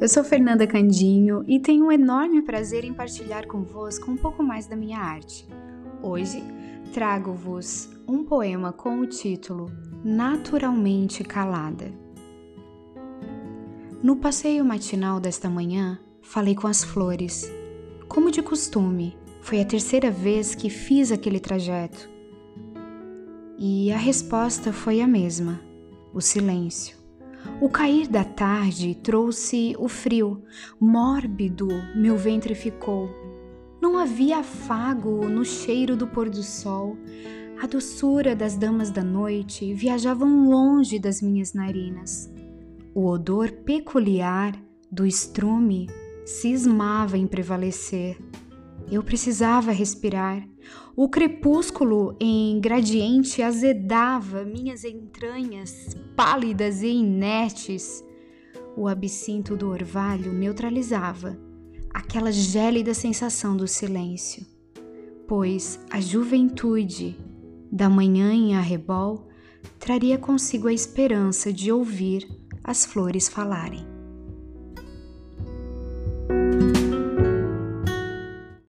Eu sou Fernanda Candinho e tenho um enorme prazer em partilhar convosco um pouco mais da minha arte. Hoje trago-vos um poema com o título Naturalmente Calada. No passeio matinal desta manhã, falei com as flores. Como de costume, foi a terceira vez que fiz aquele trajeto. E a resposta foi a mesma: o silêncio. O cair da tarde trouxe o frio, mórbido meu ventre ficou. Não havia afago no cheiro do pôr do sol. A doçura das damas da noite viajavam longe das minhas narinas. O odor peculiar do estrume cismava em prevalecer. Eu precisava respirar. O crepúsculo em gradiente azedava minhas entranhas pálidas e inertes. O absinto do orvalho neutralizava aquela gélida sensação do silêncio, pois a juventude da manhã em arrebol traria consigo a esperança de ouvir as flores falarem.